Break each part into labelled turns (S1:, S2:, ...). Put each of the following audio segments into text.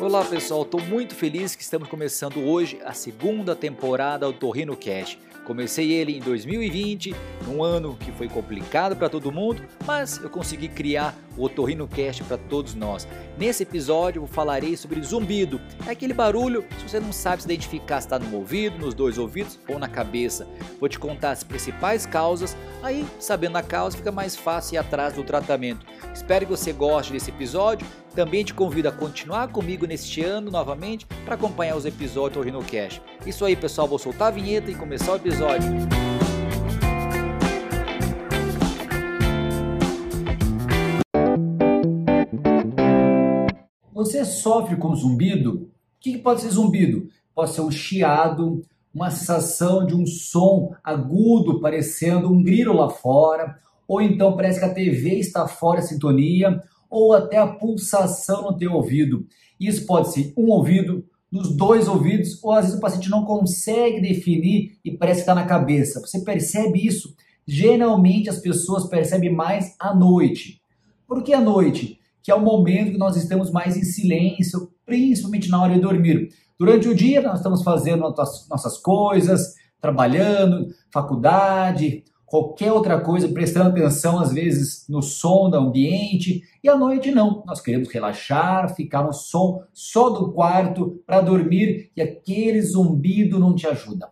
S1: Olá pessoal, estou muito feliz que estamos começando hoje a segunda temporada do Torrino Cash. Comecei ele em 2020, num ano que foi complicado para todo mundo, mas eu consegui criar o Otorrino Cast para todos nós. Nesse episódio eu falarei sobre zumbido, é aquele barulho se você não sabe se identificar se está no ouvido, nos dois ouvidos ou na cabeça. Vou te contar as principais causas, aí sabendo a causa fica mais fácil ir atrás do tratamento. Espero que você goste desse episódio. Também te convido a continuar comigo neste ano novamente para acompanhar os episódios do Otorrino Cast. Isso aí pessoal, vou soltar a vinheta e começar o episódio
S2: Você sofre com zumbido? O que pode ser zumbido? Pode ser um chiado, uma sensação de um som agudo parecendo um grilo lá fora, ou então parece que a TV está fora de sintonia, ou até a pulsação no teu ouvido. Isso pode ser um ouvido, nos dois ouvidos, ou às vezes o paciente não consegue definir e parece que está na cabeça. Você percebe isso? Geralmente as pessoas percebem mais à noite. Por que à noite? Que é o momento que nós estamos mais em silêncio, principalmente na hora de dormir. Durante o dia nós estamos fazendo nossas coisas, trabalhando, faculdade, qualquer outra coisa, prestando atenção às vezes no som do ambiente. E à noite não, nós queremos relaxar, ficar no som só do quarto para dormir e aquele zumbido não te ajuda.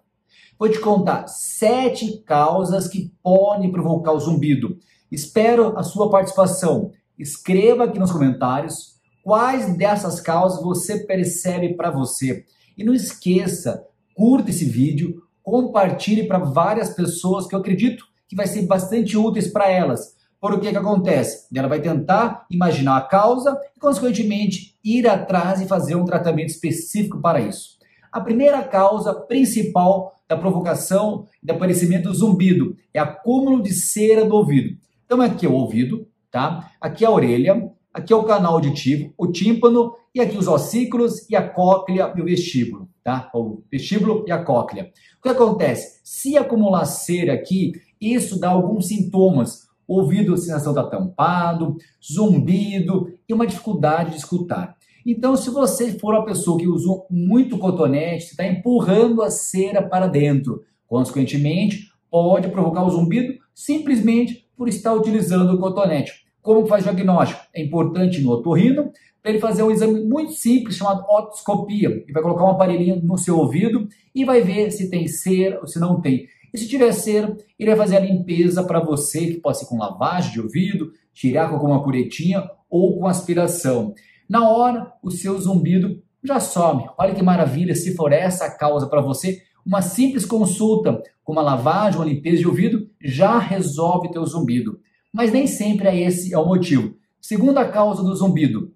S2: Vou te contar sete causas que podem provocar o zumbido. Espero a sua participação. Escreva aqui nos comentários quais dessas causas você percebe para você. E não esqueça, curta esse vídeo, compartilhe para várias pessoas que eu acredito que vai ser bastante úteis para elas. Por o que, que acontece? Ela vai tentar imaginar a causa e, consequentemente, ir atrás e fazer um tratamento específico para isso. A primeira causa principal da provocação e do aparecimento do zumbido é acúmulo de cera do ouvido. Então, aqui é o ouvido, tá? Aqui é a orelha, aqui é o canal auditivo, o tímpano e aqui os ossículos e a cóclea e o vestíbulo, tá? O vestíbulo e a cóclea. O que acontece? Se acumular cera aqui, isso dá alguns sintomas. Ouvido, a sensação está tampado, zumbido e uma dificuldade de escutar. Então, se você for uma pessoa que usou muito cotonete, está empurrando a cera para dentro. Consequentemente, pode provocar o zumbido simplesmente por estar utilizando o cotonete. Como faz o diagnóstico? É importante no otorrino para ele fazer um exame muito simples chamado otoscopia. Ele vai colocar um aparelhinho no seu ouvido e vai ver se tem cera ou se não tem. E se tiver cera, ele vai fazer a limpeza para você, que pode ser com lavagem de ouvido, tirar com alguma curetinha ou com aspiração. Na hora, o seu zumbido já some. Olha que maravilha, se for essa a causa para você, uma simples consulta com uma lavagem, uma limpeza de ouvido já resolve teu zumbido. Mas nem sempre é esse é o motivo. Segunda causa do zumbido,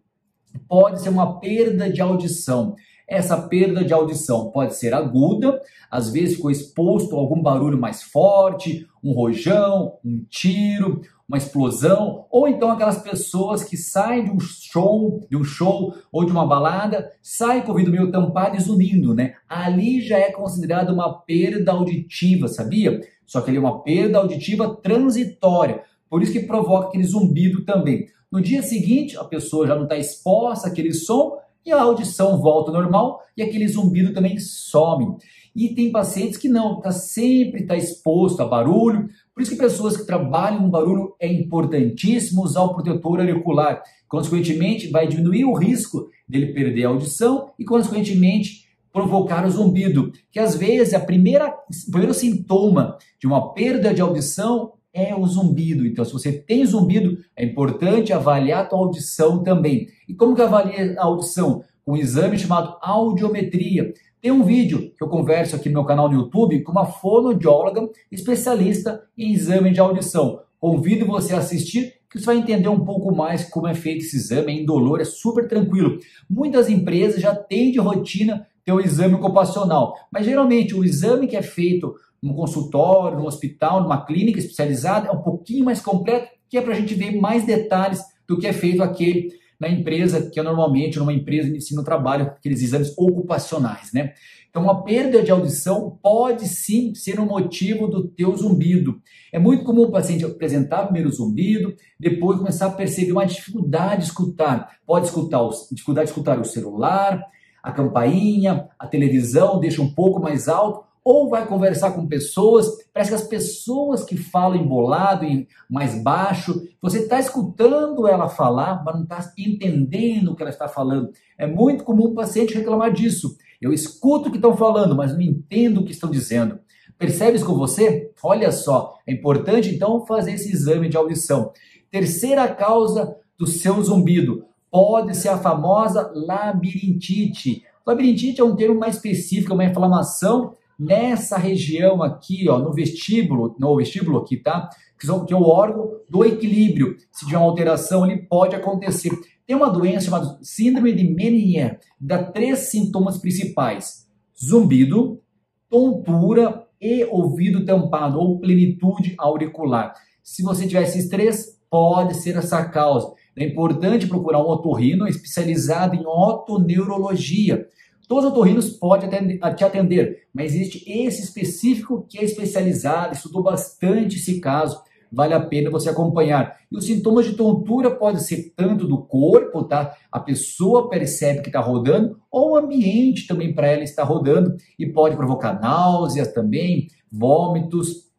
S2: pode ser uma perda de audição. Essa perda de audição pode ser aguda, às vezes ficou exposto a algum barulho mais forte, um rojão, um tiro, uma explosão, ou então aquelas pessoas que saem de um show, de um show ou de uma balada, saem com o ouvido meio tampado e zunindo, né? Ali já é considerado uma perda auditiva, sabia? Só que ele é uma perda auditiva transitória, por isso que provoca aquele zumbido também. No dia seguinte, a pessoa já não está exposta àquele som e a audição volta normal e aquele zumbido também some. E tem pacientes que não, tá sempre está exposto a barulho. Por isso que pessoas que trabalham com barulho é importantíssimo usar o protetor auricular. Consequentemente, vai diminuir o risco dele perder a audição e, consequentemente, provocar o zumbido, que às vezes a primeira, o primeiro sintoma de uma perda de audição é o zumbido. Então, se você tem zumbido, é importante avaliar a tua audição também. E como que avalia a audição? Com um exame chamado audiometria. Tem um vídeo que eu converso aqui no meu canal no YouTube com uma fonoaudióloga especialista em exame de audição. Convido você a assistir, que você vai entender um pouco mais como é feito esse exame, é indolor, é super tranquilo. Muitas empresas já têm de rotina ter o exame ocupacional, mas geralmente o exame que é feito num consultório, num hospital, numa clínica especializada, é um pouquinho mais completo, que é para a gente ver mais detalhes do que é feito aquele na empresa, que é normalmente numa empresa de ensino trabalho, aqueles exames ocupacionais, né? Então, uma perda de audição pode sim ser um motivo do teu zumbido. É muito comum o paciente apresentar primeiro zumbido, depois começar a perceber uma dificuldade de escutar. Pode escutar, dificuldade de escutar o celular, a campainha, a televisão, deixa um pouco mais alto, ou vai conversar com pessoas, parece que as pessoas que falam embolado, em mais baixo, você está escutando ela falar, mas não está entendendo o que ela está falando. É muito comum o paciente reclamar disso. Eu escuto o que estão falando, mas não entendo o que estão dizendo. Percebes com você? Olha só, é importante então fazer esse exame de audição. Terceira causa do seu zumbido pode ser a famosa labirintite. Labirintite é um termo mais específico, é uma inflamação nessa região aqui, ó, no vestíbulo, no vestíbulo aqui, tá? Que é o órgão do equilíbrio. Se tiver uma alteração, ele pode acontecer. Tem uma doença chamada síndrome de Menier, dá três sintomas principais: zumbido, tontura e ouvido tampado ou plenitude auricular. Se você tiver esses três, pode ser essa causa. É importante procurar um otorrino especializado em otoneurologia. Todos os otorrinos podem te atender, mas existe esse específico que é especializado, estudou bastante esse caso, vale a pena você acompanhar. E os sintomas de tontura podem ser tanto do corpo, tá? A pessoa percebe que está rodando, ou o ambiente também para ela está rodando e pode provocar náuseas também, vômitos,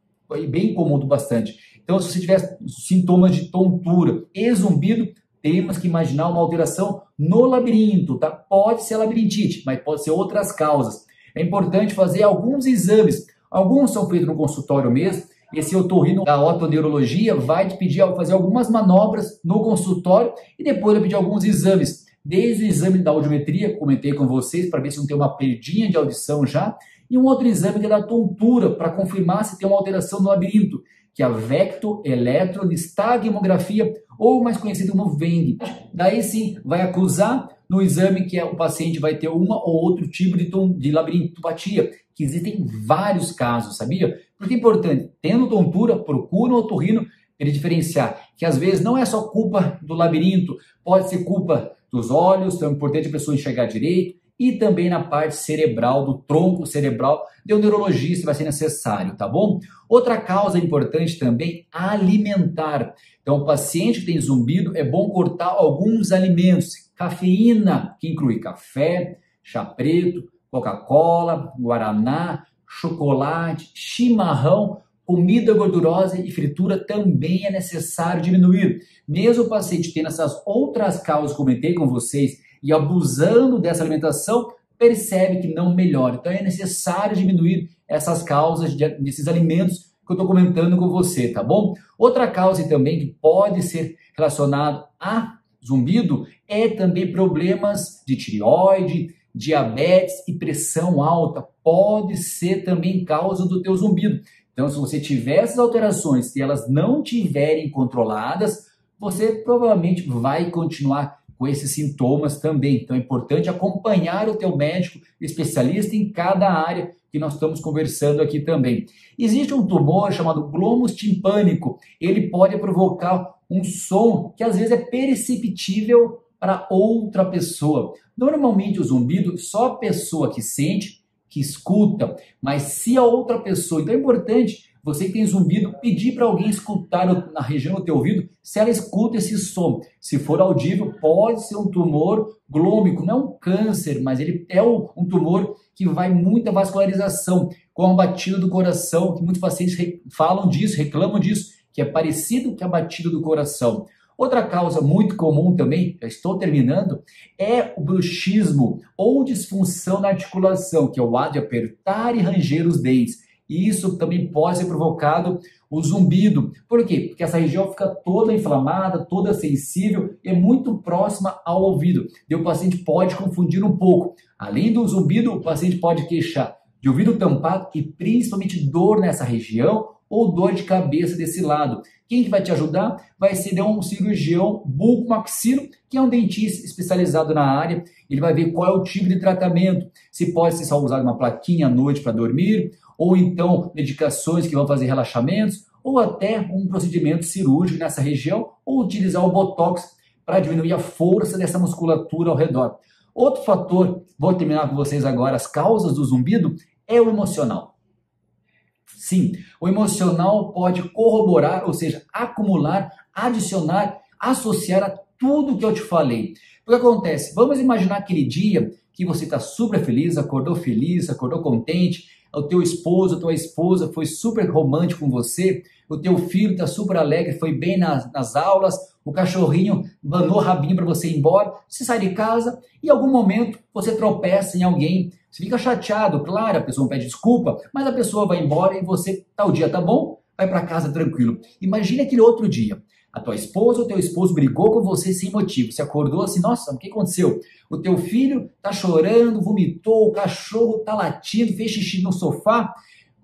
S2: bem comum bastante. Então, se você tiver sintomas de tontura e zumbido, temos que imaginar uma alteração no labirinto, tá? Pode ser labirintite, mas pode ser outras causas. É importante fazer alguns exames. Alguns são feitos no consultório mesmo. Esse otorrino da otoneurologia vai te pedir fazer algumas manobras no consultório e depois vai pedir alguns exames. Desde o exame da audiometria, comentei com vocês, para ver se não tem uma perdinha de audição já, e um outro exame que é da tontura, para confirmar se tem uma alteração no labirinto que é a vectoeletronistagmografia, ou mais conhecido como VENG. Daí sim, vai acusar no exame que é, o paciente vai ter uma ou outro tipo de, tom, de labirintopatia, que existem vários casos, sabia? Porque é importante, tendo tontura, procura um otorrino ele diferenciar que às vezes não é só culpa do labirinto, pode ser culpa dos olhos, então é importante a pessoa enxergar direito, e também na parte cerebral, do tronco cerebral, de um neurologista vai ser necessário, tá bom? Outra causa importante também, alimentar. Então, o paciente que tem zumbido, é bom cortar alguns alimentos. Cafeína, que inclui café, chá preto, Coca-Cola, Guaraná, chocolate, chimarrão, comida gordurosa e fritura também é necessário diminuir. Mesmo o paciente tendo essas outras causas, comentei com vocês, e abusando dessa alimentação, percebe que não melhora. Então é necessário diminuir essas causas de, desses alimentos que eu estou comentando com você, tá bom? Outra causa também que pode ser relacionado a zumbido é também problemas de tireoide, diabetes e pressão alta. Pode ser também causa do teu zumbido. Então, se você tiver essas alterações e elas não tiverem controladas, você provavelmente vai continuar com esses sintomas também. Então é importante acompanhar o teu médico especialista em cada área que nós estamos conversando aqui também. Existe um tumor chamado glomus timpânico. Ele pode provocar um som que às vezes é perceptível para outra pessoa. Normalmente o zumbido só a pessoa que sente, que escuta, mas se a outra pessoa, então é importante você que tem zumbido, pedir para alguém escutar na região do teu ouvido se ela escuta esse som. Se for audível, pode ser um tumor glômico, não é um câncer, mas ele é um tumor que vai muita vascularização, com a batida do coração, que muitos pacientes falam disso, reclamam disso, que é parecido com a batida do coração. Outra causa muito comum também, já estou terminando, é o bruxismo ou disfunção na articulação, que é o ato de apertar e ranger os dentes. E isso também pode ser provocado o zumbido. Por quê? Porque essa região fica toda inflamada, toda sensível e é muito próxima ao ouvido. E o paciente pode confundir um pouco. Além do zumbido, o paciente pode queixar de ouvido tampado e principalmente dor nessa região ou dor de cabeça desse lado. Quem que vai te ajudar? Vai ser um cirurgião bucomaxilo, que é um dentista especializado na área. Ele vai ver qual é o tipo de tratamento, se pode ser só usar uma plaquinha à noite para dormir, ou então medicações que vão fazer relaxamentos, ou até um procedimento cirúrgico nessa região, ou utilizar o Botox para diminuir a força dessa musculatura ao redor. Outro fator, vou terminar com vocês agora, as causas do zumbido, é o emocional. Sim, o emocional pode corroborar, ou seja, acumular, adicionar, associar a tudo que eu te falei. O que acontece? Vamos imaginar aquele dia que você está super feliz, acordou feliz, acordou contente, o teu esposo, a tua esposa foi super romântico com você, o teu filho está super alegre, foi bem nas, nas aulas, o cachorrinho banou rabinho para você ir embora, você sai de casa e em algum momento você tropeça em alguém, você fica chateado, claro, a pessoa pede desculpa, mas a pessoa vai embora e você, tal dia tá bom, vai para casa tranquilo. Imagine aquele outro dia. A tua esposa ou teu esposo brigou com você sem motivo. Você acordou assim, nossa, o que aconteceu? O teu filho tá chorando, vomitou, o cachorro tá latindo, fez xixi no sofá.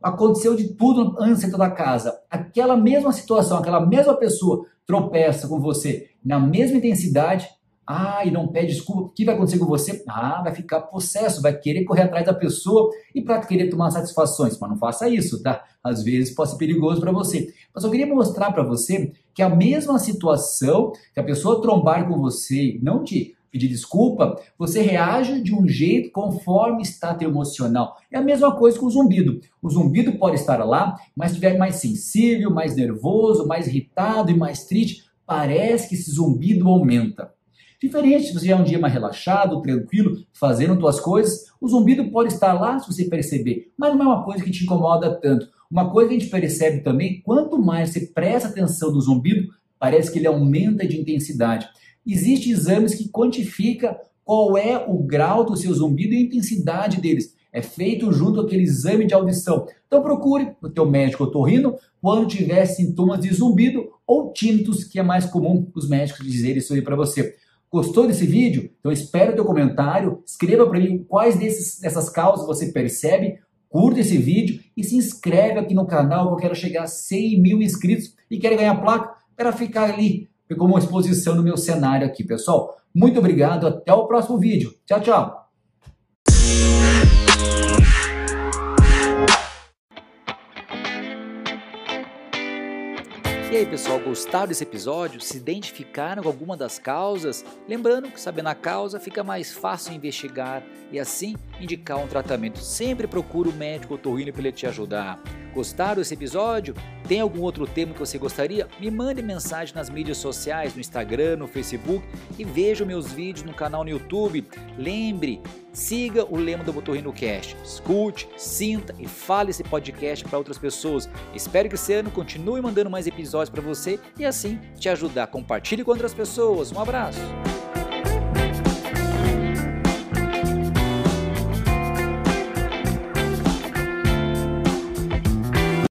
S2: Aconteceu de tudo antes da casa. Aquela mesma situação, aquela mesma pessoa tropeça com você na mesma intensidade, ah, e não pede desculpa, o que vai acontecer com você? Ah, vai ficar possesso, vai querer correr atrás da pessoa e para querer tomar satisfações. Mas não faça isso, tá? Às vezes pode ser perigoso para você. Mas eu queria mostrar para você que a mesma situação, que a pessoa trombar com você, não te pedir desculpa, você reage de um jeito conforme está teu emocional. É a mesma coisa com o zumbido. O zumbido pode estar lá, mas estiver mais sensível, mais nervoso, mais irritado e mais triste, parece que esse zumbido aumenta. Diferente se você é um dia mais relaxado, tranquilo, fazendo suas coisas, o zumbido pode estar lá se você perceber, mas não é uma coisa que te incomoda tanto. Uma coisa que a gente percebe também, quanto mais você presta atenção no zumbido, parece que ele aumenta de intensidade. Existem exames que quantificam qual é o grau do seu zumbido e a intensidade deles. É feito junto aquele exame de audição. Então procure o teu médico otorrino quando tiver sintomas de zumbido ou tinnitus, que é mais comum os médicos dizerem isso aí para você. Gostou desse vídeo? Então espero o teu comentário, escreva para mim quais desses, dessas causas você percebe, curta esse vídeo e se inscreve aqui no canal eu quero chegar a 100 mil inscritos e quero ganhar placa para ficar ali como uma exposição no meu cenário aqui, pessoal. Muito obrigado, até o próximo vídeo. Tchau, tchau!
S1: E aí, pessoal, gostaram desse episódio? Se identificaram com alguma das causas? Lembrando que sabendo a causa fica mais fácil investigar e assim indicar um tratamento. Sempre procure o médico otorrino para ele te ajudar. Gostaram desse episódio? Tem algum outro tema que você gostaria? Me mande mensagem nas mídias sociais, no Instagram, no Facebook e veja meus vídeos no canal no YouTube. Lembre, siga o lema do Botorrino Cast. Escute, sinta e fale esse podcast para outras pessoas. Espero que esse ano continue mandando mais episódios para você e assim te ajudar. Compartilhe com outras pessoas. Um abraço.